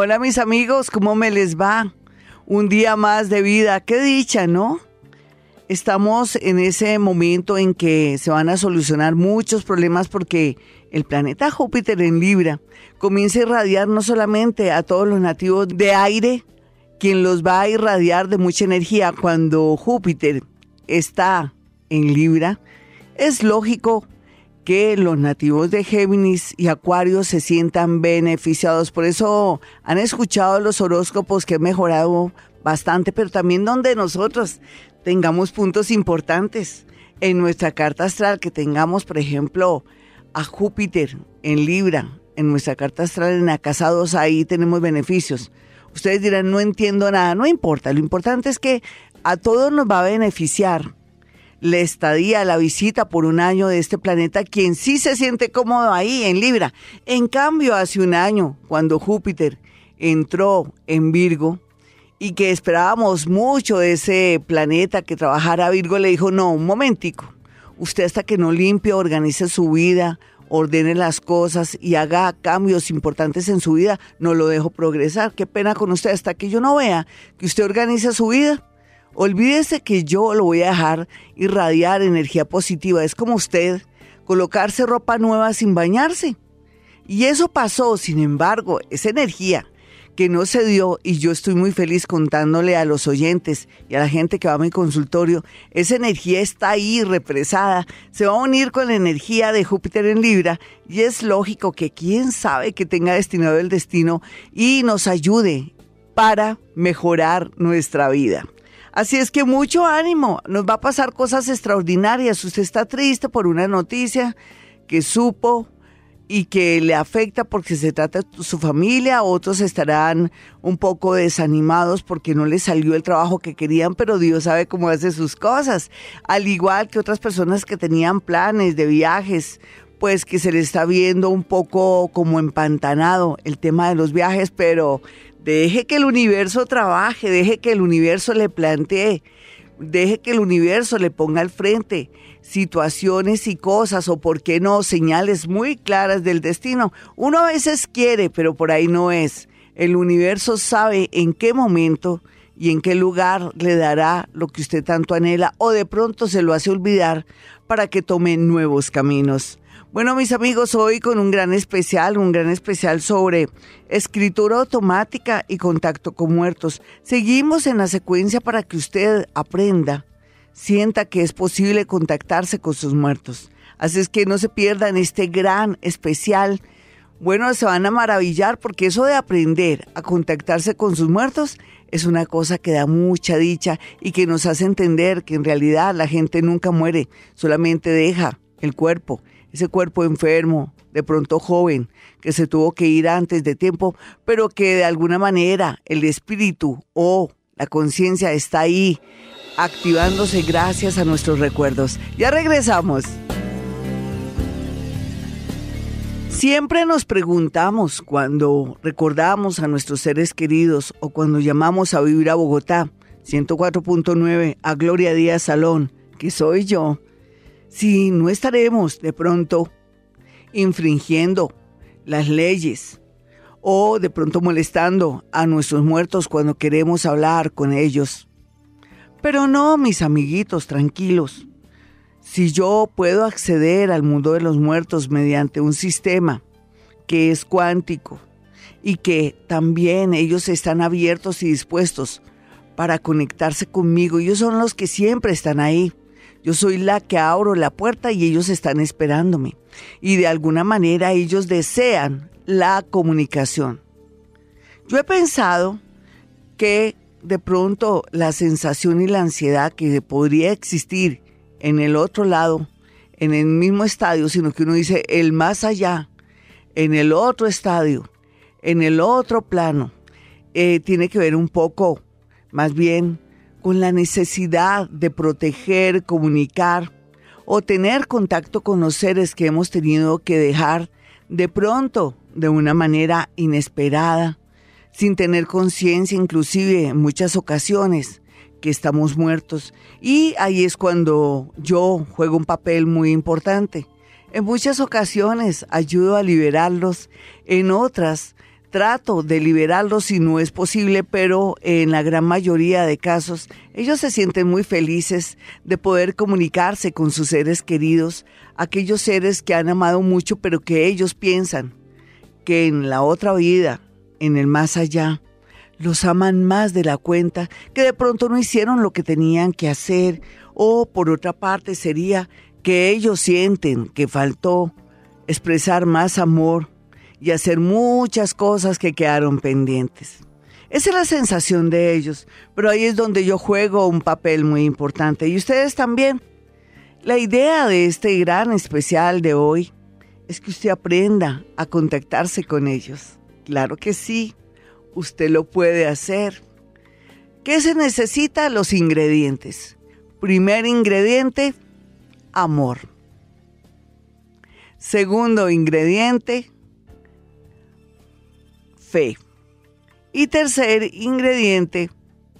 Hola mis amigos, ¿cómo me les va? Un día más de vida, qué dicha, ¿no? Estamos en ese momento en que se van a solucionar muchos problemas porque el planeta Júpiter en Libra comienza a irradiar no solamente a todos los nativos de aire, quien los va a irradiar de mucha energía cuando Júpiter está en Libra, es lógico que los nativos de Géminis y Acuario se sientan beneficiados. Por eso han escuchado los horóscopos que han mejorado bastante, pero también donde nosotros tengamos puntos importantes. En nuestra carta astral, que tengamos, por ejemplo, a Júpiter en Libra, en nuestra carta astral en la casa 2, ahí tenemos beneficios. Ustedes dirán, no entiendo nada, no importa, lo importante es que a todos nos va a beneficiar la estadía, la visita por un año de este planeta, quien sí se siente cómodo ahí en Libra. En cambio, hace un año, cuando Júpiter entró en Virgo, y que esperábamos mucho de ese planeta que trabajara Virgo, le dijo, no, un momentico, usted hasta que no limpie, organice su vida, ordene las cosas y haga cambios importantes en su vida, no lo dejo progresar. Qué pena con usted, hasta que yo no vea que usted organiza su vida. Olvídese que yo lo voy a dejar irradiar energía positiva. Es como usted colocarse ropa nueva sin bañarse. Y eso pasó, sin embargo, esa energía que no se dio y yo estoy muy feliz contándole a los oyentes y a la gente que va a mi consultorio, esa energía está ahí represada, se va a unir con la energía de Júpiter en Libra y es lógico que quién sabe que tenga destinado el destino y nos ayude para mejorar nuestra vida. Así es que mucho ánimo, nos va a pasar cosas extraordinarias. Usted está triste por una noticia que supo y que le afecta porque se trata de su familia, otros estarán un poco desanimados porque no les salió el trabajo que querían, pero Dios sabe cómo hace sus cosas, al igual que otras personas que tenían planes de viajes, pues que se les está viendo un poco como empantanado el tema de los viajes, pero deje que el universo trabaje, deje que el universo le plantee, deje que el universo le ponga al frente situaciones y cosas o, por qué no, señales muy claras del destino. Uno a veces quiere, pero por ahí no es. El universo sabe en qué momento y en qué lugar le dará lo que usted tanto anhela o de pronto se lo hace olvidar para que tome nuevos caminos. Bueno, mis amigos, hoy con un gran especial, un gran especial sobre escritura automática y contacto con muertos. Seguimos en la secuencia para que usted aprenda sienta que es posible contactarse con sus muertos. Así es que no se pierdan este gran especial. Bueno, se van a maravillar porque eso de aprender a contactarse con sus muertos es una cosa que da mucha dicha y que nos hace entender que en realidad la gente nunca muere, solamente deja el cuerpo, ese cuerpo enfermo, de pronto joven, que se tuvo que ir antes de tiempo, pero que de alguna manera el espíritu o la conciencia está ahí activándose gracias a nuestros recuerdos. Ya regresamos. Siempre nos preguntamos cuando recordamos a nuestros seres queridos o cuando llamamos a vivir a Bogotá, 104.9, a Gloria Díaz Salón, que soy yo, si no estaremos de pronto infringiendo las leyes o de pronto molestando a nuestros muertos cuando queremos hablar con ellos. Pero no, mis amiguitos, tranquilos. Si yo puedo acceder al mundo de los muertos mediante un sistema que es cuántico y que también ellos están abiertos y dispuestos para conectarse conmigo, ellos son los que siempre están ahí. Yo soy la que abro la puerta y ellos están esperándome. Y de alguna manera ellos desean la comunicación. Yo he pensado que de pronto la sensación y la ansiedad que podría existir en el otro lado, en el mismo estadio, sino que uno dice el más allá, en el otro estadio, en el otro plano, eh, tiene que ver un poco más bien con la necesidad de proteger, comunicar o tener contacto con los seres que hemos tenido que dejar de pronto, de una manera inesperada, sin tener conciencia, inclusive en muchas ocasiones que estamos muertos. Y ahí es cuando yo juego un papel muy importante. En muchas ocasiones ayudo a liberarlos, en otras trato de liberarlos si no es posible, pero en la gran mayoría de casos ellos se sienten muy felices de poder comunicarse con sus seres queridos, aquellos seres que han amado mucho, pero que ellos piensan que en la otra vida, en el más allá, los aman más de la cuenta, que de pronto no hicieron lo que tenían que hacer, o por otra parte sería que ellos sienten que faltó expresar más amor y hacer muchas cosas que quedaron pendientes. Esa es la sensación de ellos, pero ahí es donde yo juego un papel muy importante y ustedes también. La idea de este gran especial de hoy es que usted aprenda a contactarse con ellos. Claro que sí, usted lo puede hacer. ¿Qué se necesita? Los ingredientes. Primer ingrediente, amor. Segundo ingrediente, fe. Y tercer ingrediente,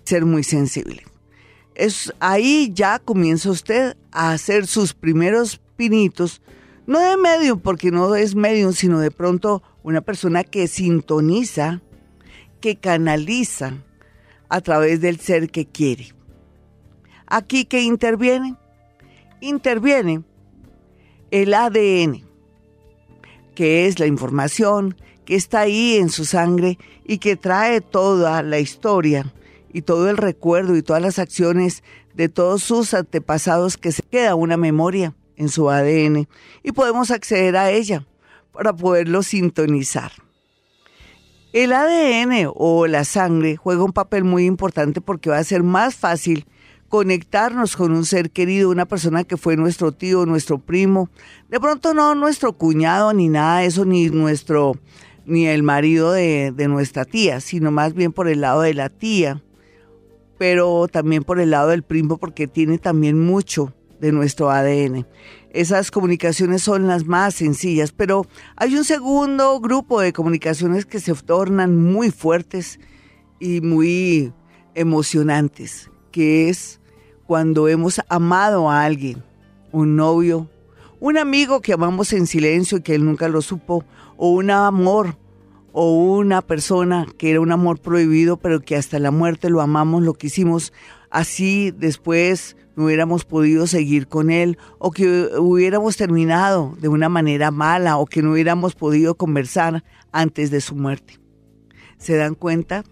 ser muy sensible. Es ahí ya comienza usted a hacer sus primeros pinitos, no de medio, porque no es medio, sino de pronto una persona que sintoniza, que canaliza a través del ser que quiere. Aquí que interviene, interviene el ADN, que es la información que está ahí en su sangre y que trae toda la historia y todo el recuerdo y todas las acciones de todos sus antepasados que se queda una memoria en su ADN y podemos acceder a ella para poderlo sintonizar. El ADN o la sangre juega un papel muy importante porque va a ser más fácil conectarnos con un ser querido, una persona que fue nuestro tío, nuestro primo, de pronto no nuestro cuñado ni nada de eso, ni nuestro ni el marido de, nuestra tía, sino más bien por el lado de la tía, pero también por el lado del primo porque tiene también mucho de nuestro ADN. Esas comunicaciones son las más sencillas, pero hay un segundo grupo de comunicaciones que se tornan muy fuertes y muy emocionantes, que es cuando hemos amado a alguien, un novio, un amigo que amamos en silencio y que él nunca lo supo, o un amor o una persona que era un amor prohibido, pero que hasta la muerte lo amamos, lo quisimos, así después no hubiéramos podido seguir con él, o que hubiéramos terminado de una manera mala, o que no hubiéramos podido conversar antes de su muerte. ¿Se dan cuenta?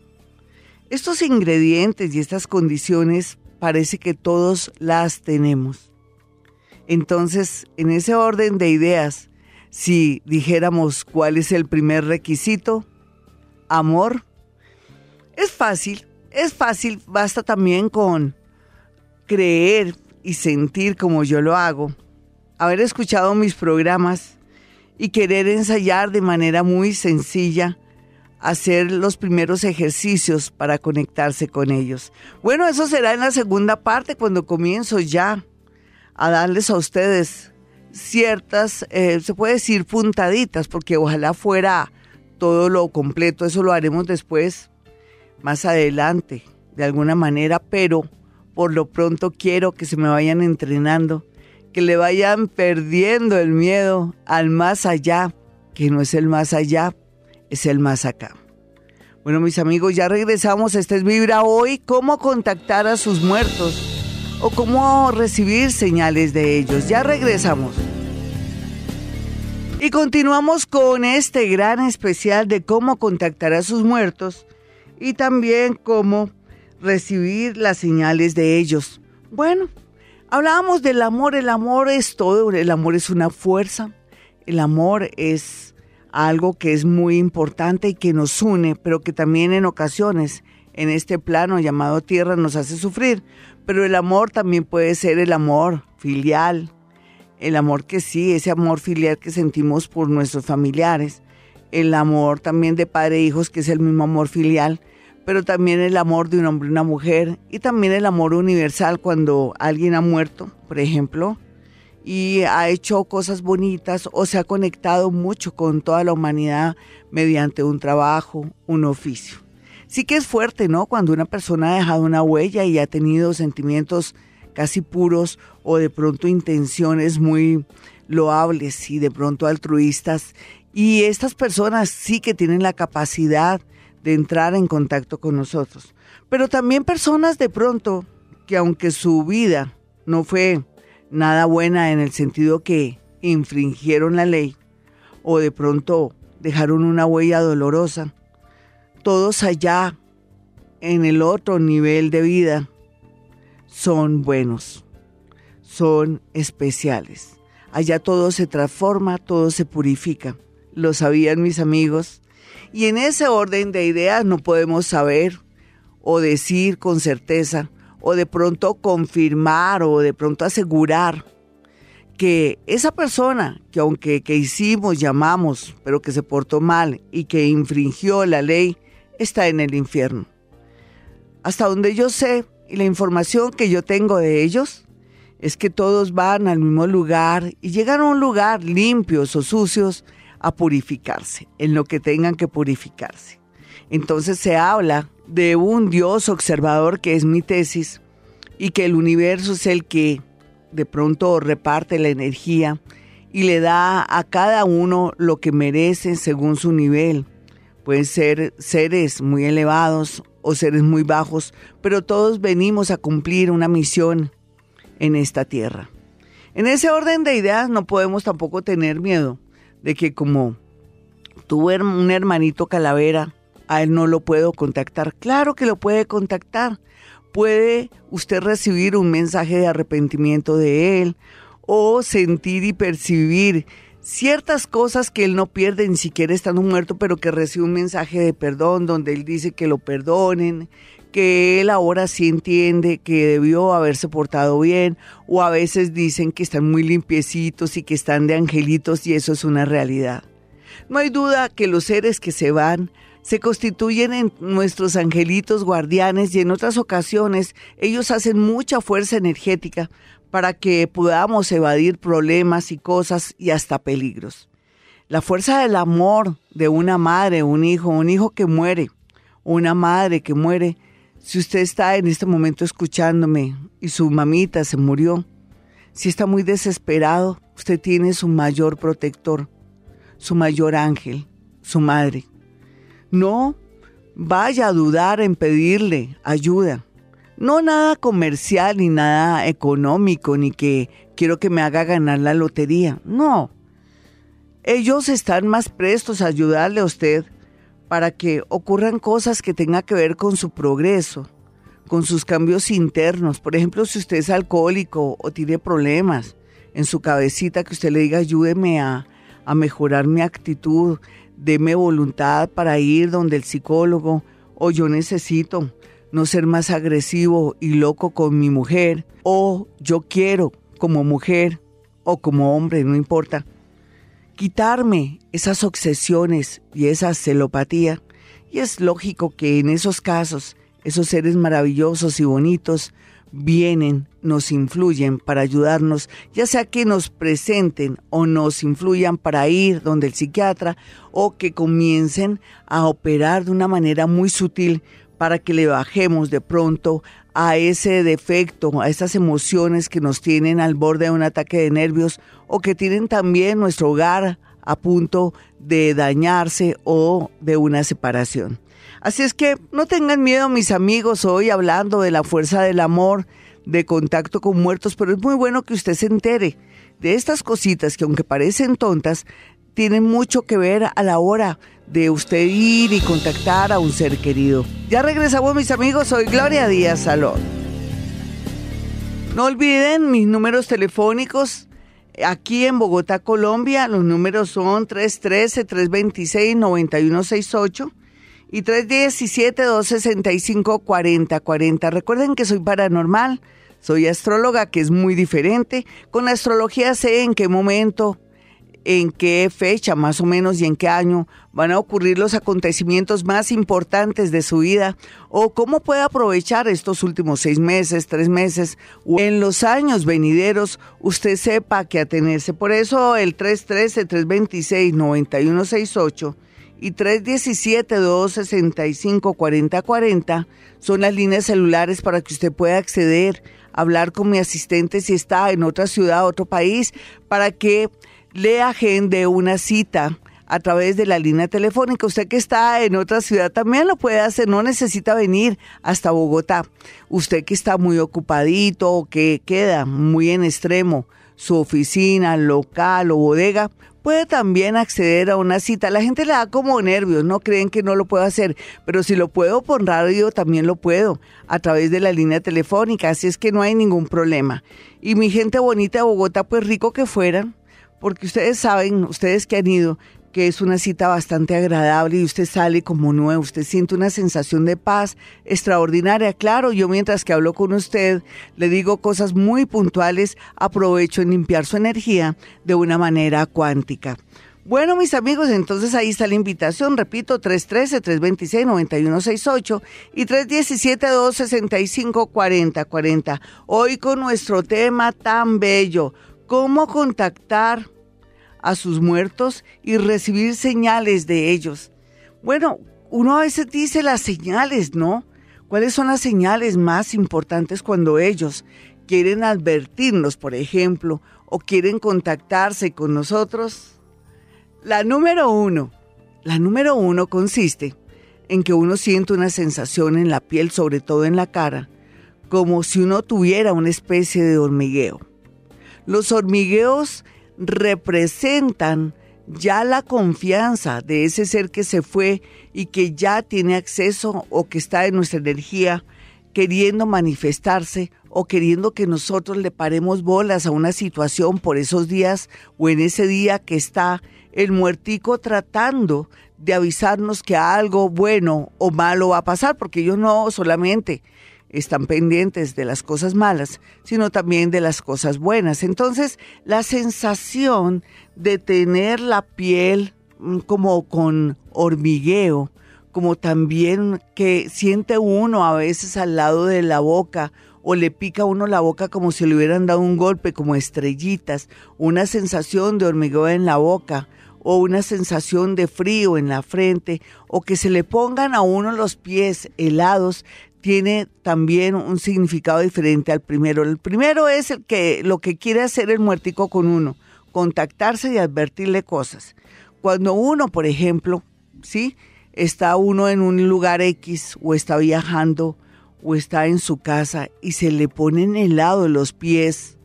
Estos ingredientes y estas condiciones parece que todos las tenemos. Entonces, en ese orden de ideas, si dijéramos cuál es el primer requisito, amor, es fácil, es fácil, basta también con creer y sentir como yo lo hago, haber escuchado mis programas y querer ensayar de manera muy sencilla hacer los primeros ejercicios para conectarse con ellos. Bueno, eso será en la segunda parte cuando comienzo ya a darles a ustedes ciertas, eh, se puede decir puntaditas, porque ojalá fuera todo lo completo, eso lo haremos después, más adelante, de alguna manera, pero por lo pronto quiero que se me vayan entrenando, que le vayan perdiendo el miedo al más allá, que no es el más allá, es el más acá. Bueno, mis amigos, ya regresamos. Este es Vibra hoy. ¿Cómo contactar a sus muertos? O cómo recibir señales de ellos. Ya regresamos. Y continuamos con este gran especial de cómo contactar a sus muertos y también cómo recibir las señales de ellos. Bueno, hablábamos del amor, el amor es todo, el amor es una fuerza, el amor es algo que es muy importante y que nos une, pero que también en ocasiones en este plano llamado tierra nos hace sufrir. Pero el amor también puede ser el amor filial, el amor que sí, ese amor filial que sentimos por nuestros familiares, el amor también de padre e hijos, que es el mismo amor filial, pero también el amor de un hombre y una mujer, y también el amor universal cuando alguien ha muerto, por ejemplo, y ha hecho cosas bonitas o se ha conectado mucho con toda la humanidad mediante un trabajo, un oficio sí que es fuerte, ¿no? Cuando una persona ha dejado una huella y ha tenido sentimientos casi puros o de pronto intenciones muy loables y de pronto altruistas Y estas personas sí que tienen la capacidad de entrar en contacto con nosotros. Pero también personas de pronto que aunque su vida no fue nada buena en el sentido que infringieron la ley o de pronto dejaron una huella dolorosa, todos allá en el otro nivel de vida son buenos, son especiales. Allá todo se transforma, todo se purifica lo sabían mis amigos. Y en ese orden de ideas no podemos saber o decir con certeza o de pronto confirmar o de pronto asegurar que esa persona que aunque que hicimos, llamamos, pero que se portó mal y que infringió la ley, está en el infierno. Hasta donde yo sé y la información que yo tengo de ellos es que todos van al mismo lugar y llegan a un lugar limpios o sucios a purificarse, en lo que tengan que purificarse. Entonces se habla de un Dios observador que es mi tesis y que el universo es el que de pronto reparte la energía y le da a cada uno lo que merece según su nivel. Pueden ser seres muy elevados o seres muy bajos, pero todos venimos a cumplir una misión en esta tierra. En ese orden de ideas no podemos tampoco tener miedo de que como tuve un hermanito calavera, a él no lo puedo contactar. Claro que lo puede contactar. Puede usted recibir un mensaje de arrepentimiento de él o sentir y percibir ciertas cosas que él no pierde ni siquiera estando muerto, pero que recibe un mensaje de perdón donde él dice que lo perdonen, que él ahora sí entiende que debió haberse portado bien, o a veces dicen que están muy limpiecitos y que están de angelitos y eso es una realidad. No hay duda que los seres que se van se constituyen en nuestros angelitos guardianes y en otras ocasiones ellos hacen mucha fuerza energética para que podamos evadir problemas y cosas y hasta peligros. La fuerza del amor de una madre, un hijo, un hijo que muere, una madre que muere, si usted está en este momento escuchándome y su mamita se murió, si está muy desesperado, usted tiene su mayor protector, su mayor ángel, su madre. No vaya a dudar en pedirle ayuda. No nada comercial ni nada económico, ni que quiero que me haga ganar la lotería. No. Ellos están más prestos a ayudarle a usted para que ocurran cosas que tengan que ver con su progreso, con sus cambios internos. Por ejemplo, si usted es alcohólico o tiene problemas en su cabecita, que usted le diga, ayúdeme a, a mejorar mi actitud, deme voluntad para ir donde el psicólogo, o yo necesito no ser más agresivo y loco con mi mujer, o yo quiero como mujer o como hombre, no importa, quitarme esas obsesiones y esa celopatía. Y es lógico que en esos casos, esos seres maravillosos y bonitos vienen, nos influyen para ayudarnos, ya sea que nos presenten o nos influyan para ir donde el psiquiatra o que comiencen a operar de una manera muy sutil para que le bajemos de pronto a ese defecto, a esas emociones que nos tienen al borde de un ataque de nervios o que tienen también nuestro hogar a punto de dañarse o de una separación. Así es que no tengan miedo mis amigos hoy hablando de la fuerza del amor, de contacto con muertos, pero es muy bueno que usted se entere de estas cositas que aunque parecen tontas, tienen mucho que ver a la hora de usted ir y contactar a un ser querido. Ya regresamos mis amigos, soy Gloria Díaz Salón. No olviden mis números telefónicos aquí en Bogotá, Colombia. Los números son 313-326-9168 y 317-265-4040. Recuerden que soy paranormal, soy astróloga, que es muy diferente. Con la astrología sé en qué momento en qué fecha más o menos y en qué año van a ocurrir los acontecimientos más importantes de su vida o cómo puede aprovechar estos últimos seis meses, tres meses o en los años venideros, usted sepa que atenerse. Por eso el 313-326-9168 y 317-265-4040 son las líneas celulares para que usted pueda acceder, hablar con mi asistente si está en otra ciudad, otro país, para que le agende una cita a través de la línea telefónica. Usted que está en otra ciudad también lo puede hacer, no necesita venir hasta Bogotá. Usted que está muy ocupadito o que queda muy en extremo su oficina, local o bodega, puede también acceder a una cita. La gente le da como nervios, no creen que no lo puedo hacer, pero si lo puedo por radio también lo puedo a través de la línea telefónica, así es que no hay ningún problema. Y mi gente bonita de Bogotá, pues rico que fueran, porque ustedes saben, ustedes que han ido, que es una cita bastante agradable y usted sale como nuevo, usted siente una sensación de paz extraordinaria. Claro, yo mientras que hablo con usted le digo cosas muy puntuales, aprovecho en limpiar su energía de una manera cuántica. Bueno, mis amigos, entonces ahí está la invitación, repito, 313-326-9168 y 317-265-4040. Hoy con nuestro tema tan bello, cómo contactar a sus muertos y recibir señales de ellos. Bueno, uno a veces dice las señales, ¿no? ¿Cuáles son las señales más importantes cuando ellos quieren advertirnos, por ejemplo, o quieren contactarse con nosotros? La número uno, la número uno consiste en que uno siente una sensación en la piel, sobre todo en la cara, como si uno tuviera una especie de hormigueo. Los hormigueos representan ya la confianza de ese ser que se fue y que ya tiene acceso o que está en nuestra energía queriendo manifestarse o queriendo que nosotros le paremos bolas a una situación por esos días o en ese día que está el muertico tratando de avisarnos que algo bueno o malo va a pasar, porque ellos no solamente están pendientes de las cosas malas, sino también de las cosas buenas. Entonces, la sensación de tener la piel mm, como con hormigueo, como también que siente uno a veces al lado de la boca o le pica uno la boca como si le hubieran dado un golpe, como estrellitas, una sensación de hormigueo en la boca o una sensación de frío en la frente o que se le pongan a uno los pies helados, tiene también un significado diferente al primero. El primero es el que lo que quiere hacer el muertico con uno, contactarse y advertirle cosas. Cuando uno, por ejemplo, ¿sí? está uno en un lugar X o está viajando o está en su casa y se le ponen helado los pies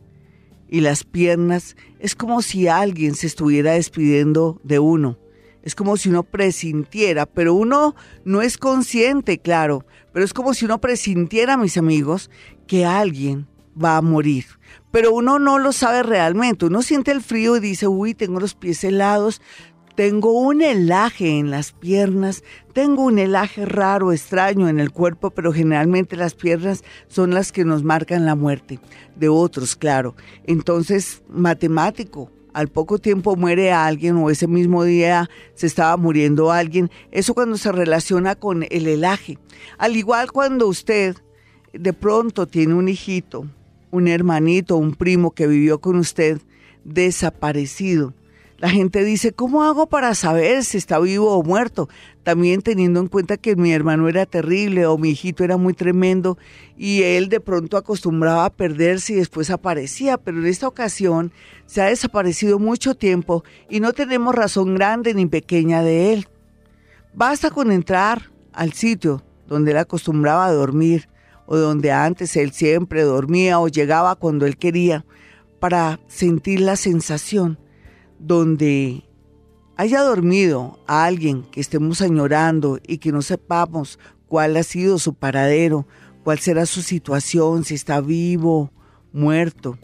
y las piernas, es como si alguien se estuviera despidiendo de uno. Es como si uno presintiera, pero uno no es consciente, claro, pero es como si uno presintiera, mis amigos, que alguien va a morir. Pero uno no lo sabe realmente. Uno siente el frío y dice, uy, tengo los pies helados, tengo un helaje en las piernas, tengo un helaje raro, extraño en el cuerpo, pero generalmente las piernas son las que nos marcan la muerte. De otros, claro. Entonces, matemático, al poco tiempo muere alguien o ese mismo día se estaba muriendo alguien. Eso cuando se relaciona con el helaje. Al igual cuando usted de pronto tiene un hijito, un hermanito, un primo que vivió con usted desaparecido la gente dice, ¿cómo hago para saber si está vivo o muerto? También teniendo en cuenta que mi hermano era terrible o mi hijito era muy tremendo y él de pronto acostumbraba a perderse y después aparecía, pero en esta ocasión se ha desaparecido mucho tiempo y no tenemos razón grande ni pequeña de él. Basta con entrar al sitio donde él acostumbraba a dormir o donde antes él siempre dormía o llegaba cuando él quería para sentir la sensación donde haya dormido a alguien que estemos añorando y que no sepamos cuál ha sido su paradero, cuál será su situación, si está vivo, muerto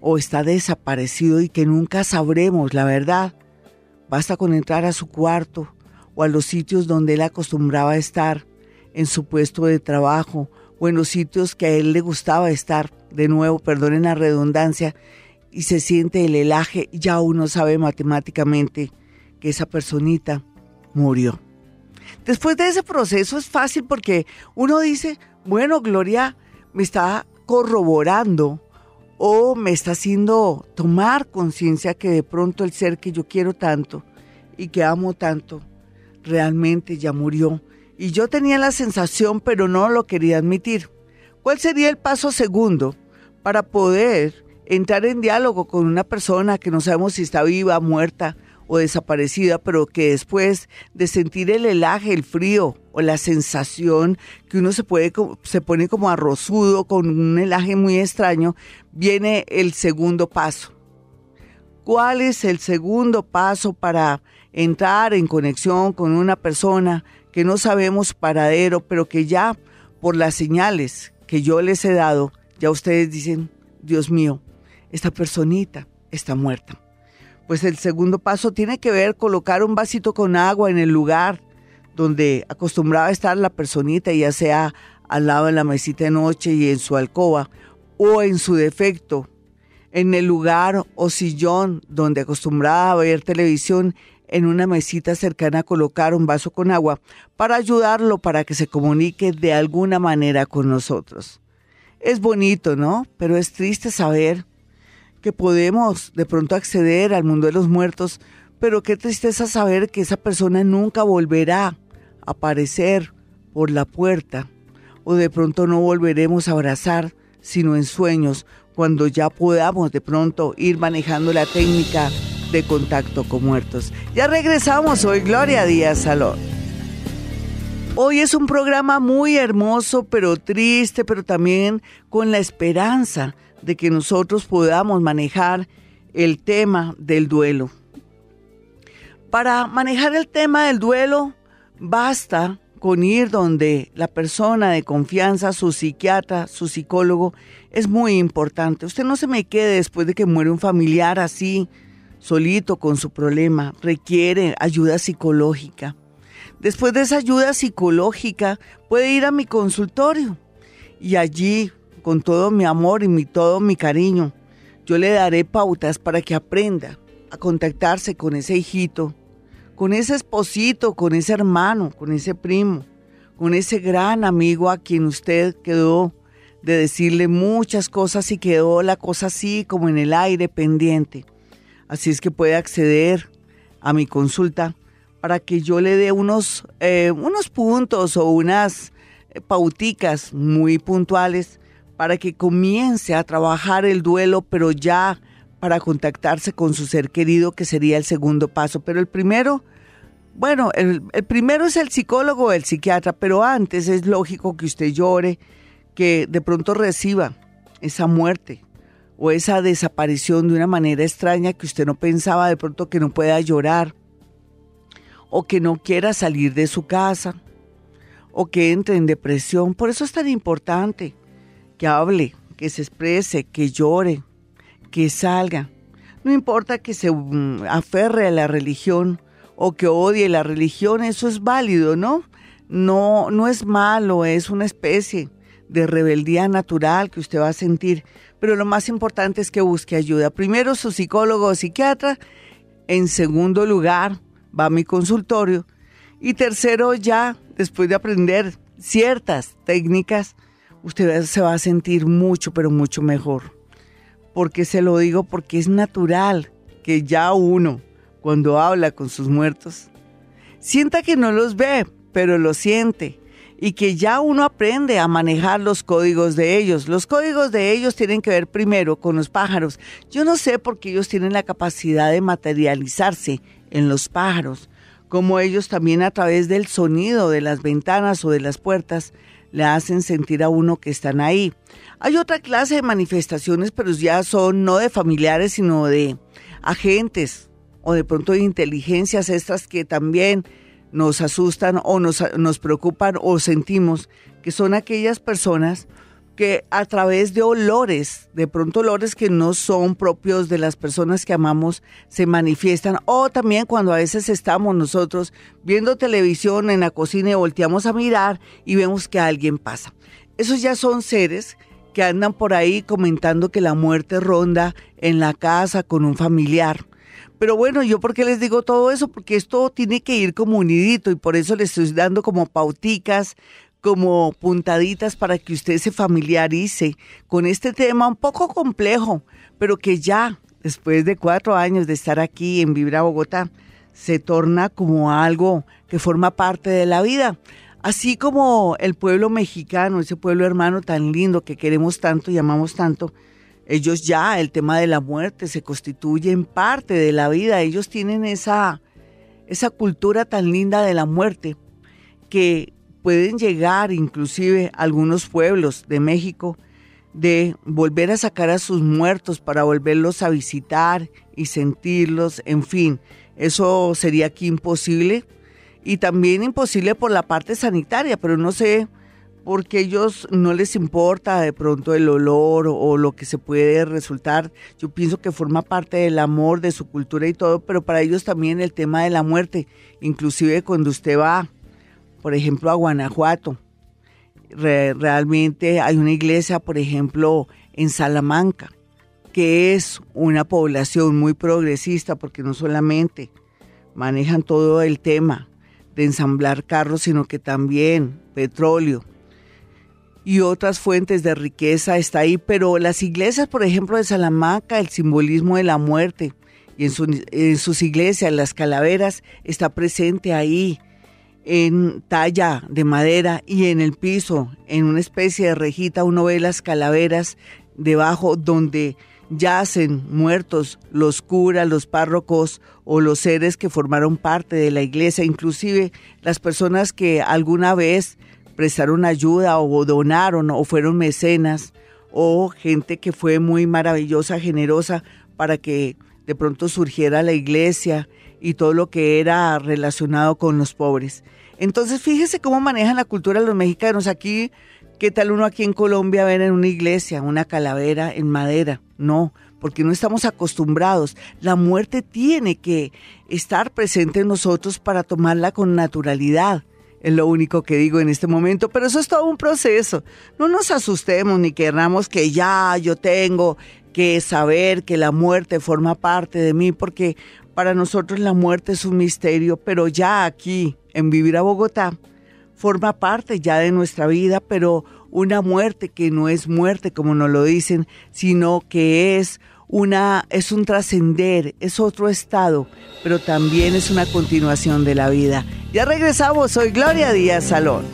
o está desaparecido y que nunca sabremos la verdad. Basta con entrar a su cuarto o a los sitios donde él acostumbraba estar, en su puesto de trabajo o en los sitios que a él le gustaba estar, de nuevo, perdonen la redundancia, y se siente el helaje, ya uno sabe matemáticamente que esa personita murió. Después de ese proceso es fácil porque uno dice, bueno, Gloria me está corroborando o me está haciendo tomar conciencia que de pronto el ser que yo quiero tanto y que amo tanto realmente ya murió. Y yo tenía la sensación, pero no lo quería admitir. ¿Cuál sería el paso segundo para poder entrar en diálogo con una persona que no sabemos si está viva, muerta o desaparecida, pero que después de sentir el helaje, el frío o la sensación que uno se puede se pone como arrozudo con un helaje muy extraño, viene el segundo paso. ¿Cuál es el segundo paso para entrar en conexión con una persona que no sabemos paradero, pero que ya por las señales que yo les he dado, ya ustedes dicen, Dios mío, esta personita está muerta? Pues el segundo paso tiene que ver colocar un vasito con agua en el lugar donde acostumbraba estar la personita, ya sea al lado de la mesita de noche y en su alcoba, o en su defecto, en el lugar o sillón donde acostumbraba a ver televisión, en una mesita cercana a colocar un vaso con agua para ayudarlo para que se comunique de alguna manera con nosotros. Es bonito, ¿no? Pero es triste saber que podemos de pronto acceder al mundo de los muertos, pero qué tristeza saber que esa persona nunca volverá a aparecer por la puerta o de pronto no volveremos a abrazar sino en sueños cuando ya podamos de pronto ir manejando la técnica de contacto con muertos. Ya regresamos hoy, Gloria Díaz Salón. Hoy es un programa muy hermoso, pero triste, pero también con la esperanza de que nosotros podamos manejar el tema del duelo. Para manejar el tema del duelo, basta con ir donde la persona de confianza, su psiquiatra, su psicólogo, es muy importante. Usted no se me quede después de que muere un familiar así, solito con su problema. Requiere ayuda psicológica. Después de esa ayuda psicológica, puede ir a mi consultorio y allí con todo mi amor y mi, todo mi cariño. Yo le daré pautas para que aprenda a contactarse con ese hijito, con ese esposito, con ese hermano, con ese primo, con ese gran amigo a quien usted quedó de decirle muchas cosas y quedó la cosa así como en el aire pendiente. Así es que puede acceder a mi consulta para que yo le dé unos, eh, unos puntos o unas eh, pauticas muy puntuales para que comience a trabajar el duelo, pero ya para contactarse con su ser querido, que sería el segundo paso. Pero el primero, bueno, el, primero es el psicólogo o el psiquiatra, pero antes es lógico que usted llore, que de pronto reciba esa muerte o esa desaparición de una manera extraña que usted no pensaba, de pronto que no pueda llorar o que no quiera salir de su casa o que entre en depresión. Por eso es tan importante que hable, que se exprese, que llore, que salga. No importa que se mm, aferre a la religión o que odie la religión, eso es válido, ¿no? No, no es malo, es una especie de rebeldía natural que usted va a sentir, pero lo más importante es que busque ayuda. Primero su psicólogo o psiquiatra, en segundo lugar va a mi consultorio y tercero ya, después de aprender ciertas técnicas, usted se va a sentir mucho, pero mucho mejor. Porque se lo digo porque es natural que ya uno, cuando habla con sus muertos, sienta que no los ve, pero lo siente. Y que ya uno aprende a manejar los códigos de ellos. Los códigos de ellos tienen que ver primero con los pájaros. Yo no sé por qué ellos tienen la capacidad de materializarse en los pájaros, como ellos también a través del sonido de las ventanas o de las puertas le hacen sentir a uno que están ahí. Hay otra clase de manifestaciones, pero ya son no de familiares, sino de agentes o de pronto de inteligencias estas que también nos asustan o nos, nos preocupan o sentimos que son aquellas personas que a través de olores, de pronto olores que no son propios de las personas que amamos, se manifiestan. O también cuando a veces estamos nosotros viendo televisión en la cocina y volteamos a mirar y vemos que alguien pasa. Esos ya son seres que andan por ahí comentando que la muerte ronda en la casa con un familiar. Pero bueno, yo por qué les digo todo eso, porque esto tiene que ir como unidito y por eso les estoy dando como pauticas, como puntaditas para que usted se familiarice con este tema un poco complejo, pero que ya después de cuatro años de estar aquí en Vibra Bogotá, se torna como algo que forma parte de la vida. Así como el pueblo mexicano, ese pueblo hermano tan lindo que queremos tanto y amamos tanto, Ellos ya, el tema de la muerte se constituye en parte de la vida. Ellos tienen esa, esa cultura tan linda de la muerte que pueden llegar inclusive algunos pueblos de México de volver a sacar a sus muertos para volverlos a visitar y sentirlos, en fin, eso sería aquí imposible y también imposible por la parte sanitaria, pero no sé porque a ellos no les importa de pronto el olor o, lo que se puede resultar. Yo pienso que forma parte del amor, de su cultura y todo, pero para ellos también el tema de la muerte, inclusive cuando usted va, por ejemplo, a Guanajuato, realmente hay una iglesia, por ejemplo, en Salamanca, que es una población muy progresista porque no solamente manejan todo el tema de ensamblar carros, sino que también petróleo, y otras fuentes de riqueza está ahí, pero las iglesias, por ejemplo, de Salamanca, el simbolismo de la muerte, y en, sus iglesias las calaveras está presente ahí en talla de madera y en el piso, en una especie de rejita, uno ve las calaveras debajo donde yacen muertos los curas, los párrocos o los seres que formaron parte de la iglesia, inclusive las personas que alguna vez prestaron ayuda o donaron o fueron mecenas o gente que fue muy maravillosa, generosa para que de pronto surgiera la iglesia y todo lo que era relacionado con los pobres. Entonces fíjese cómo manejan la cultura los mexicanos. Aquí, ¿qué tal uno aquí en Colombia ver en una iglesia una calavera en madera? No, porque no estamos acostumbrados. La muerte tiene que estar presente en nosotros para tomarla con naturalidad. Es lo único que digo en este momento, pero eso es todo un proceso. No nos asustemos ni querramos que ya yo tengo que saber que la muerte forma parte de mí, porque para nosotros la muerte es un misterio, pero ya aquí, en vivir a Bogotá, forma parte ya de nuestra vida, pero una muerte que no es muerte como nos lo dicen, sino que es una es un trascender, es otro estado, pero también es una continuación de la vida. Ya regresamos, soy Gloria Díaz Salón.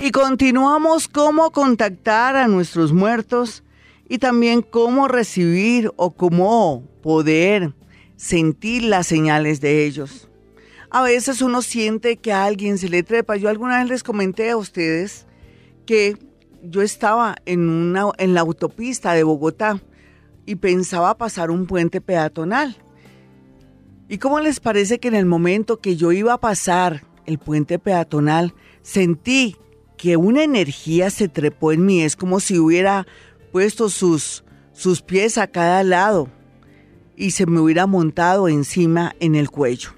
Y continuamos cómo contactar a nuestros muertos y también cómo recibir o cómo poder sentir las señales de ellos. A veces uno siente que a alguien se le trepa. Yo alguna vez les comenté a ustedes que yo estaba en, una, en la autopista de Bogotá y pensaba pasar un puente peatonal. ¿Y cómo les parece que en el momento que yo iba a pasar el puente peatonal, sentí que una energía se trepó en mí? Es como si hubiera puesto sus, sus pies a cada lado y se me hubiera montado encima en el cuello.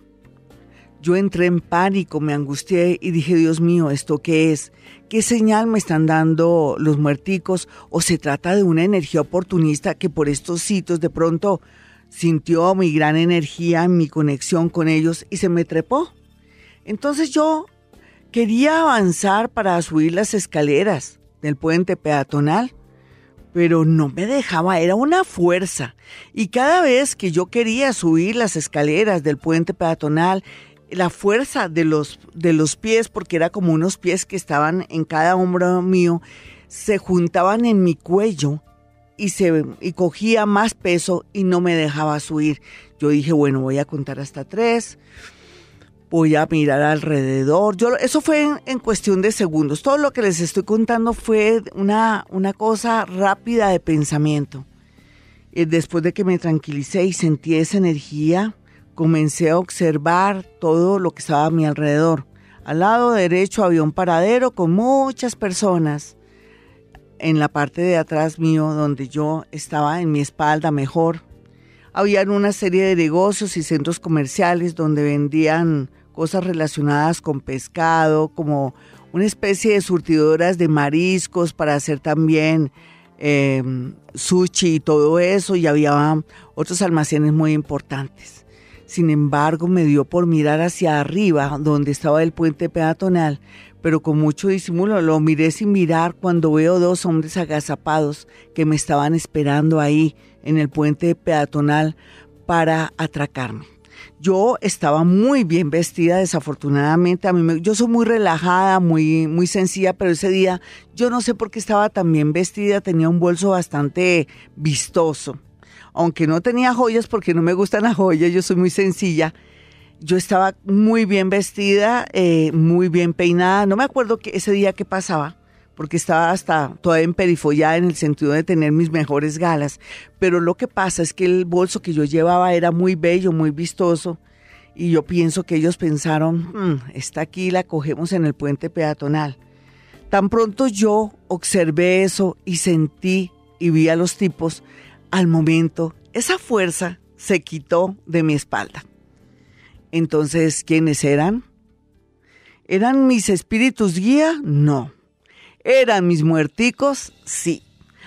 Yo entré en pánico, me angustié y dije, Dios mío, ¿esto qué es? ¿Qué señal me están dando los muerticos? ¿O se trata de una energía oportunista que por estos sitios de pronto sintió mi gran energía, en mi conexión con ellos y se me trepó? Entonces yo quería avanzar para subir las escaleras del puente peatonal, pero no me dejaba, era una fuerza. Y cada vez que yo quería subir las escaleras del puente peatonal, la fuerza de los, de los pies, porque era como unos pies que estaban en cada hombro mío, se juntaban en mi cuello y, se, y cogía más peso y no me dejaba subir. Yo dije, bueno, voy a contar hasta tres, voy a mirar alrededor. Yo, eso fue en, cuestión de segundos. Todo lo que les estoy contando fue una, una cosa rápida de pensamiento. Y después de que me tranquilicé y sentí esa energía, comencé a observar todo lo que estaba a mi alrededor. Al lado derecho había un paradero con muchas personas. En la parte de atrás mío, donde yo estaba en mi espalda mejor, había una serie de negocios y centros comerciales donde vendían cosas relacionadas con pescado, como una especie de surtidoras de mariscos para hacer también eh, sushi y todo eso, y había otros almacenes muy importantes. Sin embargo, me dio por mirar hacia arriba, donde estaba el puente peatonal, pero con mucho disimulo lo miré sin mirar cuando veo dos hombres agazapados que me estaban esperando ahí en el puente peatonal para atracarme. Yo estaba muy bien vestida, desafortunadamente. A mí yo soy muy relajada, muy, muy sencilla, pero ese día yo no sé por qué estaba tan bien vestida. Tenía un bolso bastante vistoso. Aunque no tenía joyas porque no me gustan las joyas, yo soy muy sencilla. Yo estaba muy bien vestida, eh, muy bien peinada. No me acuerdo que ese día qué pasaba porque estaba hasta toda emperifollada en el sentido de tener mis mejores galas. Pero lo que pasa es que el bolso que yo llevaba era muy bello, muy vistoso. Y yo pienso que ellos pensaron, hmm, está aquí, la cogemos en el puente peatonal. Tan pronto yo observé eso y sentí y vi a los tipos, al momento esa fuerza se quitó de mi espalda. Entonces, ¿quiénes eran? ¿Eran mis espíritus guía? No. ¿Eran mis muerticos? Sí.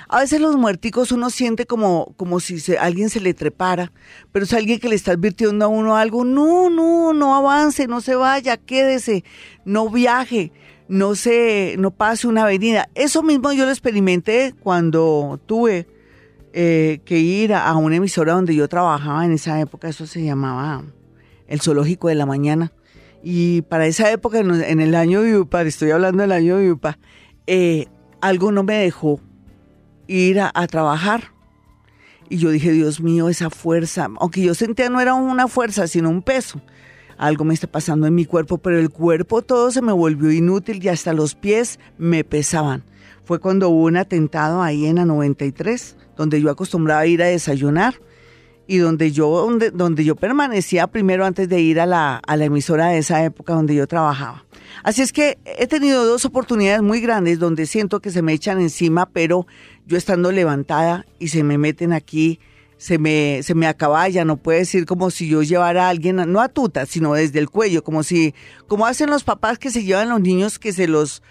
A veces los muerticos uno siente como, como si alguien se le trepara, pero es alguien que le está advirtiendo a uno algo. No, no, no avance, no se vaya, quédese, no viaje, no se, no pase una avenida. Eso mismo yo lo experimenté cuando tuve eh, que ir a, una emisora donde yo trabajaba en esa época, eso se llamaba el Zoológico de la Mañana. Y para esa época, en el año Viupa, estoy hablando del año Viupa, eh, algo no me dejó ir a, trabajar. Y yo dije, Dios mío, esa fuerza, aunque yo sentía no era una fuerza, sino un peso. Algo me está pasando en mi cuerpo, pero el cuerpo todo se me volvió inútil y hasta los pies me pesaban. Fue cuando hubo un atentado ahí en la 93, donde yo acostumbraba ir a desayunar y donde yo, donde, donde yo permanecía primero antes de ir a la, a la emisora de esa época donde yo trabajaba. Así es que he tenido dos oportunidades muy grandes donde siento que se me echan encima, pero yo estando levantada y se me meten aquí, se me, se me no puede decir como si yo llevara a alguien, no a tuta, sino desde el cuello, como si, como hacen los papás que se llevan los niños que se los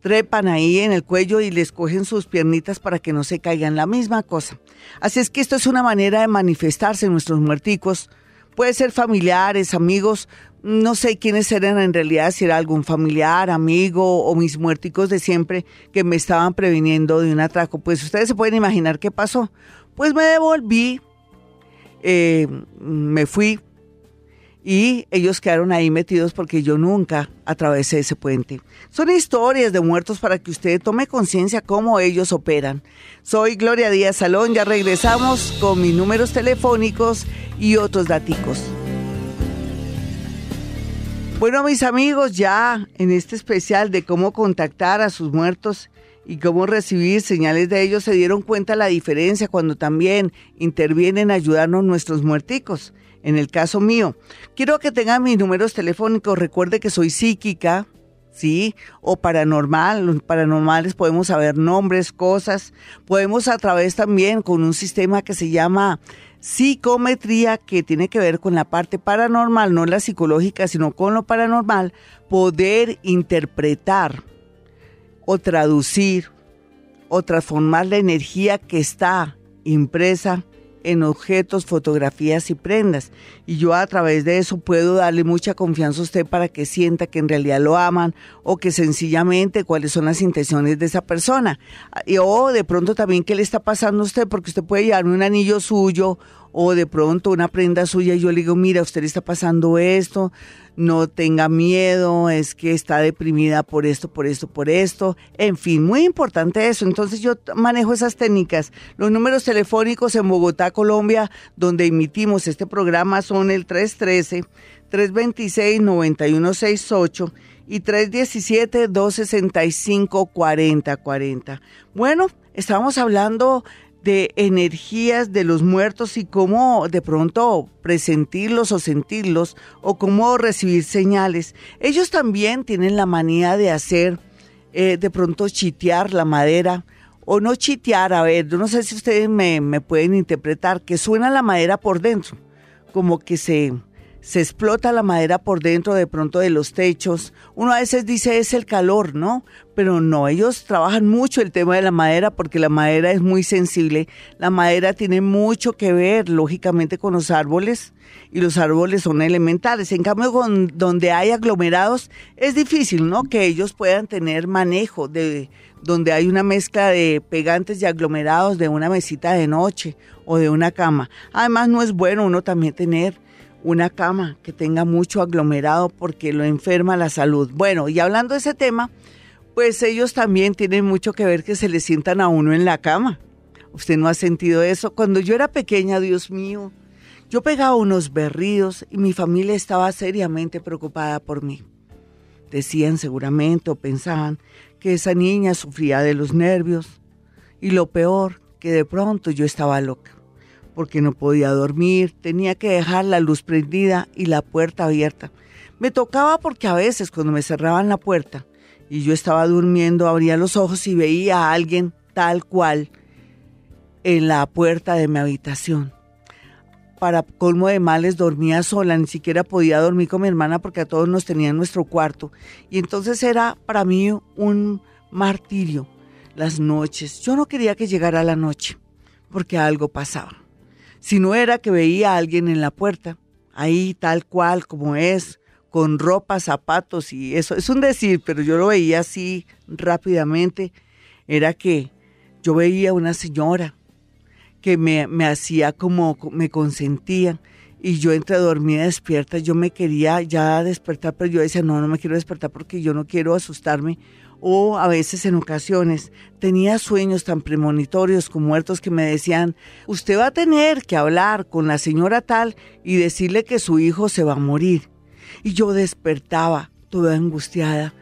trepan ahí en el cuello y les cogen sus piernitas para que no se caigan, la misma cosa. Así es que esto es una manera de manifestarse nuestros muerticos. Puede ser familiares, amigos, no sé quiénes eran en realidad, si era algún familiar, amigo o mis muerticos de siempre que me estaban previniendo de un atraco. Pues ustedes se pueden imaginar qué pasó. Pues me devolví, eh, me fui, y ellos quedaron ahí metidos porque yo nunca atravesé ese puente. Son historias de muertos para que usted tome conciencia cómo ellos operan. Soy Gloria Díaz Salón, ya regresamos con mis números telefónicos y otros daticos. Bueno, mis amigos, ya en este especial de cómo contactar a sus muertos y cómo recibir señales de ellos, se dieron cuenta la diferencia cuando también intervienen a ayudarnos nuestros muerticos en el caso mío. Quiero que tengan mis números telefónicos. Recuerde que soy psíquica, ¿sí? O paranormal. Los paranormales podemos saber nombres, cosas. Podemos a través también con un sistema que se llama psicometría, que tiene que ver con la parte paranormal, no la psicológica, sino con lo paranormal, poder interpretar o traducir o transformar la energía que está impresa en objetos, fotografías y prendas. Y yo a través de eso puedo darle mucha confianza a usted para que sienta que en realidad lo aman o que sencillamente cuáles son las intenciones de esa persona. Y, o de pronto también qué le está pasando a usted, porque usted puede llevarme un anillo suyo o de pronto una prenda suya y yo le digo, mira, usted le está pasando esto, no tenga miedo, es que está deprimida por esto, por esto, por esto. En fin, muy importante eso. Entonces yo manejo esas técnicas. Los números telefónicos en Bogotá, Colombia, donde emitimos este programa son el 313-326-9168 y 317-265-4040. Bueno, estábamos hablando de energías de los muertos y cómo de pronto presentirlos o sentirlos o cómo recibir señales. Ellos también tienen la manía de hacer eh, de pronto chitear la madera o no chitear, a ver, yo no sé si ustedes me, me pueden interpretar, que suena la madera por dentro, como que se se explota la madera por dentro de pronto de los techos. Uno a veces dice es el calor, ¿no? Pero no, ellos trabajan mucho el tema de la madera porque la madera es muy sensible. La madera tiene mucho que ver, lógicamente, con los árboles y los árboles son elementales. En cambio, donde hay aglomerados es difícil, ¿no? Que ellos puedan tener manejo de donde hay una mezcla de pegantes y aglomerados de una mesita de noche o de una cama. Además, no es bueno uno también tener una cama que tenga mucho aglomerado porque lo enferma la salud. Bueno, y hablando de ese tema, pues ellos también tienen mucho que ver que se le sientan a uno en la cama. ¿Usted no ha sentido eso? Cuando yo era pequeña, Dios mío, yo pegaba unos berridos y mi familia estaba seriamente preocupada por mí. Decían seguramente o pensaban que esa niña sufría de los nervios y lo peor, que de pronto yo estaba loca porque no podía dormir, tenía que dejar la luz prendida y la puerta abierta. Me tocaba porque a veces cuando me cerraban la puerta y yo estaba durmiendo, abría los ojos y veía a alguien tal cual en la puerta de mi habitación. Para colmo de males dormía sola, ni siquiera podía dormir con mi hermana porque a todos nos tenía en nuestro cuarto. Y entonces era para mí un martirio las noches. Yo no quería que llegara la noche porque algo pasaba. Si no era que veía a alguien en la puerta, ahí tal cual como es, con ropa, zapatos y eso, es un decir, pero yo lo veía así rápidamente, era que yo veía una señora que me, me hacía como, me consentía y yo entre dormida despierta, yo me quería ya despertar, pero yo decía, no, no me quiero despertar porque yo no quiero asustarme o a veces en ocasiones tenía sueños tan premonitorios con muertos que me decían, usted va a tener que hablar con la señora tal y decirle que su hijo se va a morir. Y yo despertaba toda angustiada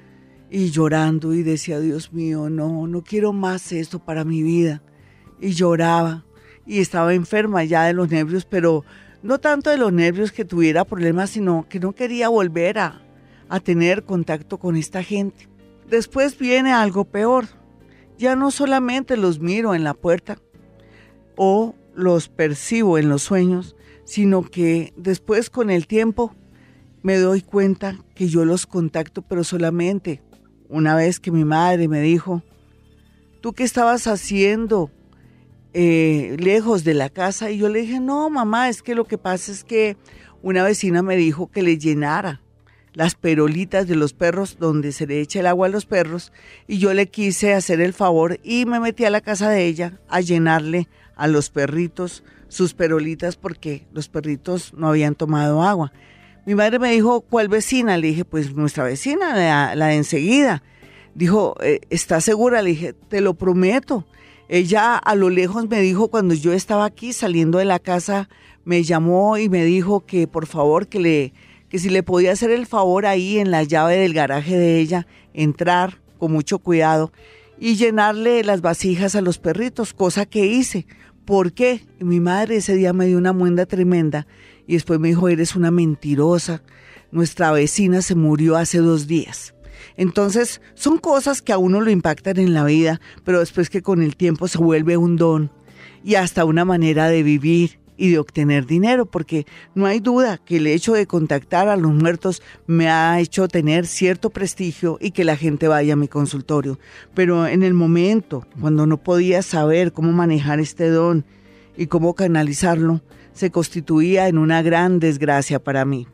y llorando y decía, Dios mío, no, no quiero más esto para mi vida. Y lloraba y estaba enferma ya de los nervios, pero no tanto de los nervios que tuviera problemas, sino que no quería volver a, a tener contacto con esta gente. Después viene algo peor. Ya no solamente los miro en la puerta o los percibo en los sueños, sino que después con el tiempo me doy cuenta que yo los contacto, pero solamente una vez que mi madre me dijo, ¿tú qué estabas haciendo eh, lejos de la casa? Y yo le dije, no, mamá, es que lo que pasa es que una vecina me dijo que le llenara las perolitas de los perros donde se le echa el agua a los perros y yo le quise hacer el favor y me metí a la casa de ella a llenarle a los perritos sus perolitas porque los perritos no habían tomado agua. Mi madre me dijo, ¿cuál vecina? Le dije, pues nuestra vecina, la, de enseguida. Dijo, eh, ¿estás segura? Le dije, te lo prometo. Ella a lo lejos me dijo, cuando yo estaba aquí saliendo de la casa, me llamó y me dijo que por favor que le que si le podía hacer el favor ahí en la llave del garaje de ella, entrar con mucho cuidado y llenarle las vasijas a los perritos, cosa que hice. ¿Por qué? mi madre ese día me dio una muenda tremenda y después me dijo, eres una mentirosa. Nuestra vecina se murió hace dos días. Entonces, son cosas que a uno lo impactan en la vida, pero después que con el tiempo se vuelve un don y hasta una manera de vivir y de obtener dinero, porque no hay duda que el hecho de contactar a los muertos me ha hecho tener cierto prestigio y que la gente vaya a mi consultorio. Pero en el momento, cuando no podía saber cómo manejar este don y cómo canalizarlo, se constituía en una gran desgracia para mí.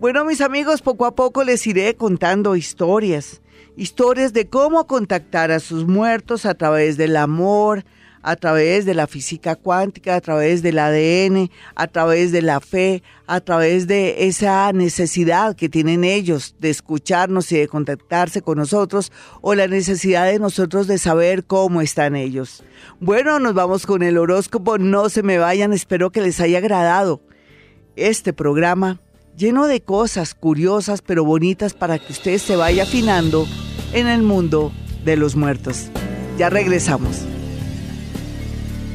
Bueno, mis amigos, poco a poco les iré contando historias, historias de cómo contactar a sus muertos a través del amor, a través de la física cuántica, a través del ADN, a través de la fe, a través de esa necesidad que tienen ellos de escucharnos y de contactarse con nosotros o la necesidad de nosotros de saber cómo están ellos. Bueno, nos vamos con el horóscopo, no se me vayan, espero que les haya agradado este programa lleno de cosas curiosas pero bonitas para que usted se vaya afinando en el mundo de los muertos. Ya regresamos.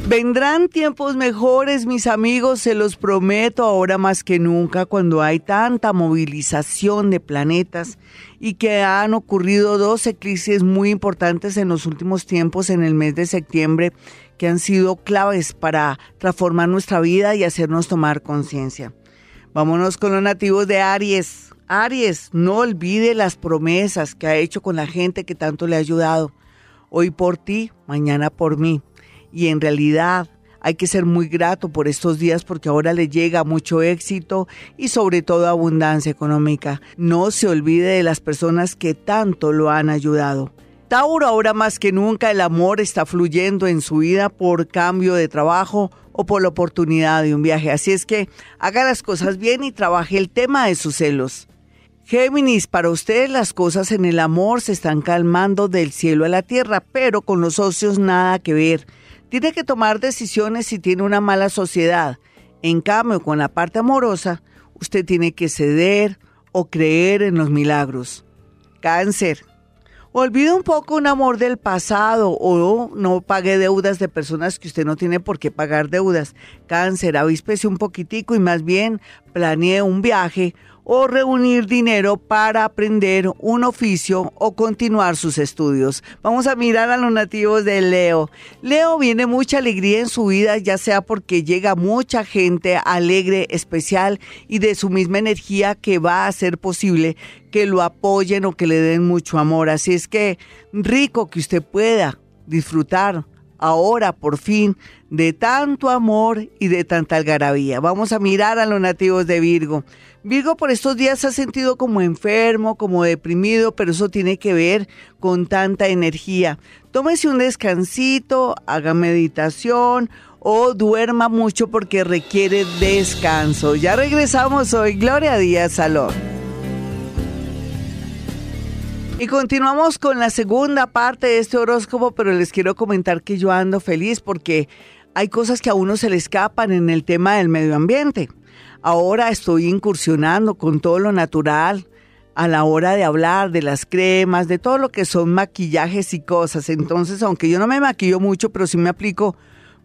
Vendrán tiempos mejores, mis amigos, se los prometo ahora más que nunca, cuando hay tanta movilización de planetas y que han ocurrido dos eclipses muy importantes en los últimos tiempos, en el mes de septiembre, que han sido claves para transformar nuestra vida y hacernos tomar conciencia. Vámonos con los nativos de Aries. Aries, no olvide las promesas que ha hecho con la gente que tanto le ha ayudado. Hoy por ti, mañana por mí y en realidad hay que ser muy grato por estos días porque ahora le llega mucho éxito y sobre todo abundancia económica. No se olvide de las personas que tanto lo han ayudado. Tauro, ahora más que nunca el amor está fluyendo en su vida por cambio de trabajo o por la oportunidad de un viaje. Así es que haga las cosas bien y trabaje el tema de sus celos. Géminis, para ustedes las cosas en el amor se están calmando del cielo a la tierra, pero con los socios nada que ver. Tiene que tomar decisiones si tiene una mala sociedad. En cambio, con la parte amorosa, usted tiene que ceder o creer en los milagros. Cáncer. Olvide un poco un amor del pasado o no pague deudas de personas que usted no tiene por qué pagar deudas. Cáncer, avíspese un poquitico y más bien planee un viaje o reunir dinero para aprender un oficio o continuar sus estudios. Vamos a mirar a los nativos de Leo. Leo viene mucha alegría en su vida, ya sea porque llega mucha gente alegre, especial y de su misma energía que va a hacer posible que lo apoyen o que le den mucho amor. Así es que rico que usted pueda disfrutar ahora por fin de tanto amor y de tanta algarabía. Vamos a mirar a los nativos de Virgo. Virgo por estos días se ha sentido como enfermo, como deprimido, pero eso tiene que ver con tanta energía. Tómese un descansito, haga meditación o duerma mucho porque requiere descanso. Ya regresamos hoy. Gloria Díaz Salón. Y continuamos con la segunda parte de este horóscopo, pero les quiero comentar que yo ando feliz porque hay cosas que a uno se le escapan en el tema del medio ambiente. Ahora estoy incursionando con todo lo natural a la hora de hablar de las cremas, de todo lo que son maquillajes y cosas. Entonces, aunque yo no me maquillo mucho, pero sí me aplico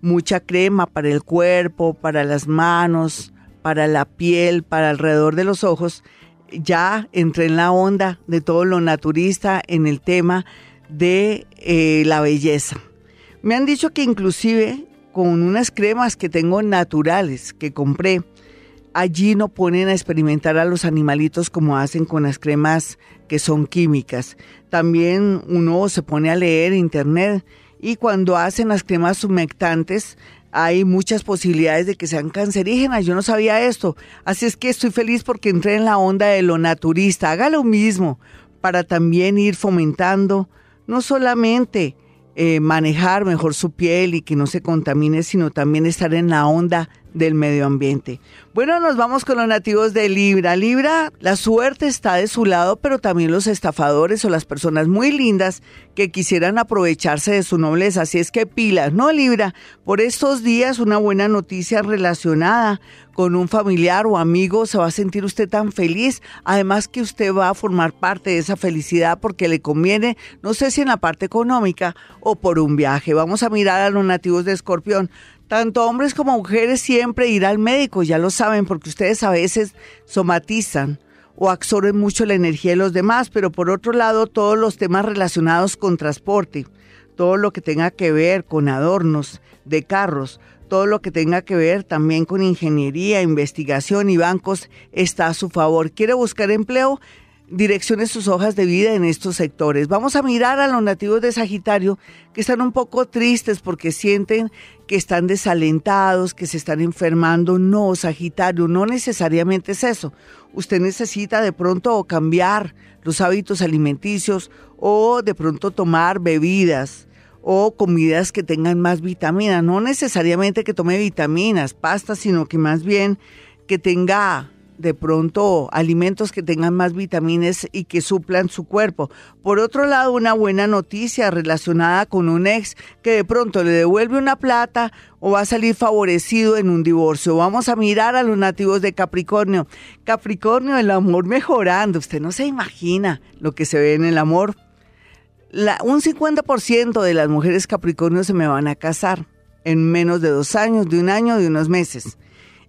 mucha crema para el cuerpo, para las manos, para la piel, para alrededor de los ojos, ya entré en la onda de todo lo naturista en el tema de eh, la belleza. Me han dicho que inclusive con unas cremas que tengo naturales que compré, allí no ponen a experimentar a los animalitos como hacen con las cremas que son químicas. También uno se pone a leer internet y cuando hacen las cremas humectantes hay muchas posibilidades de que sean cancerígenas. Yo no sabía esto. Así es que estoy feliz porque entré en la onda de lo naturista. Haga lo mismo para también ir fomentando no solamente eh, manejar mejor su piel y que no se contamine, sino también estar en la onda del medio ambiente. Bueno, nos vamos con los nativos de Libra. Libra, la suerte está de su lado, pero también los estafadores o las personas muy lindas que quisieran aprovecharse de su nobleza. Así es que pilas, ¿no, Libra? Por estos días, una buena noticia relacionada con un familiar o amigo, se va a sentir usted tan feliz. Además que usted va a formar parte de esa felicidad porque le conviene, no sé si en la parte económica o por un viaje. Vamos a mirar a los nativos de Escorpión. Tanto hombres como mujeres siempre ir al médico, ya lo saben, porque ustedes a veces somatizan o absorben mucho la energía de los demás, pero por otro lado todos los temas relacionados con transporte, todo lo que tenga que ver con adornos de carros, todo lo que tenga que ver también con ingeniería, investigación y bancos está a su favor. ¿Quiere buscar empleo? Direcciones sus hojas de vida en estos sectores. Vamos a mirar a los nativos de Sagitario que están un poco tristes porque sienten que están desalentados, que se están enfermando. No, Sagitario, no necesariamente es eso. Usted necesita de pronto cambiar los hábitos alimenticios o de pronto tomar bebidas o comidas que tengan más vitaminas. No necesariamente que tome vitaminas, pastas, sino que más bien que tenga de pronto alimentos que tengan más vitaminas y que suplan su cuerpo. Por otro lado, una buena noticia relacionada con un ex que de pronto le devuelve una plata o va a salir favorecido en un divorcio. Vamos a mirar a los nativos de Capricornio. Capricornio, el amor mejorando. Usted no se imagina lo que se ve en el amor. un 50% de las mujeres Capricornio se me van a casar en menos de dos años, de un año, de unos meses.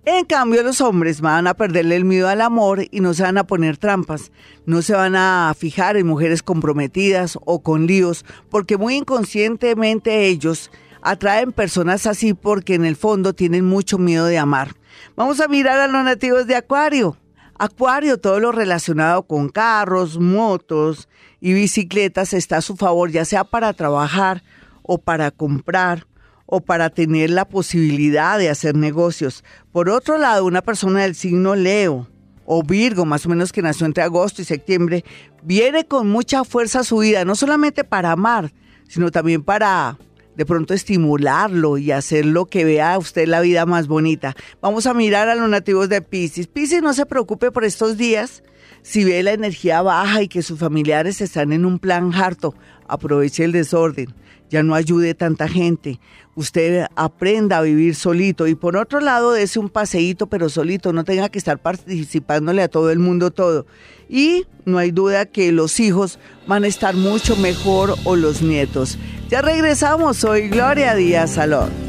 En cambio, los hombres van a perderle el miedo al amor y no se van a poner trampas, no se van a fijar en mujeres comprometidas o con líos, porque muy inconscientemente ellos atraen personas así porque en el fondo tienen mucho miedo de amar. Vamos a mirar a los nativos de Acuario. Acuario, todo lo relacionado con carros, motos y bicicletas está a su favor, ya sea para trabajar o para comprar o para tener la posibilidad de hacer negocios. Por otro lado, una persona del signo Leo o Virgo, más o menos que nació entre agosto y septiembre, viene con mucha fuerza su vida, no solamente para amar, sino también para de pronto estimularlo y hacerlo que vea usted la vida más bonita. Vamos a mirar a los nativos de Pisces. Pisces no se preocupe por estos días. Si ve la energía baja y que sus familiares están en un plan harto, aproveche el desorden. Ya no ayude tanta gente. Usted aprenda a vivir solito. Y por otro lado, dése un paseíto, pero solito. No tenga que estar participándole a todo el mundo todo. Y no hay duda que los hijos van a estar mucho mejor o los nietos. Ya regresamos. Soy Gloria Díaz Salón.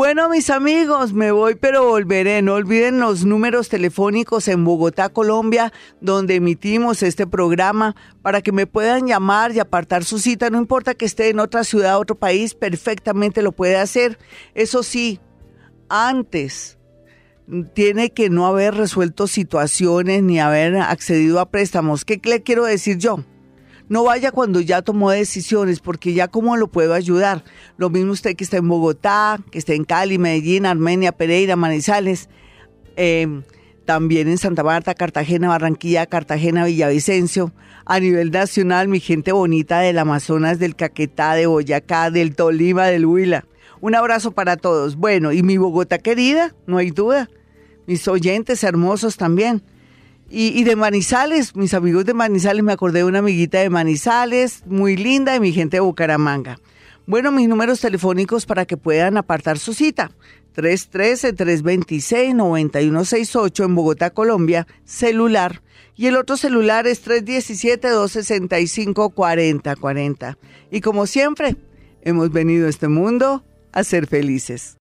Bueno, mis amigos, me voy, pero volveré. No olviden los números telefónicos en Bogotá, Colombia, donde emitimos este programa para que me puedan llamar y apartar su cita. No importa que esté en otra ciudad, otro país, perfectamente lo puede hacer. Eso sí, antes tiene que no haber resuelto situaciones ni haber accedido a préstamos. ¿Qué le quiero decir yo? No vaya cuando ya tomó decisiones, porque ya cómo lo puedo ayudar. Lo mismo usted que está en Bogotá, que está en Cali, Medellín, Armenia, Pereira, Manizales, em, también en Santa Marta, Cartagena, Barranquilla, Cartagena, Villavicencio. A nivel nacional, mi gente bonita del Amazonas, del Caquetá, de Boyacá, del Tolima, del Huila. Un abrazo para todos. Bueno, y mi Bogotá querida, no hay duda. Mis oyentes hermosos también. Y, de Manizales, mis amigos de Manizales, me acordé de una amiguita de Manizales, muy linda, y mi gente de Bucaramanga. Bueno, mis números telefónicos para que puedan apartar su cita. 313-326-9168 en Bogotá, Colombia, celular. Y el otro celular es 317-265-4040. Y como siempre, hemos venido a este mundo a ser felices.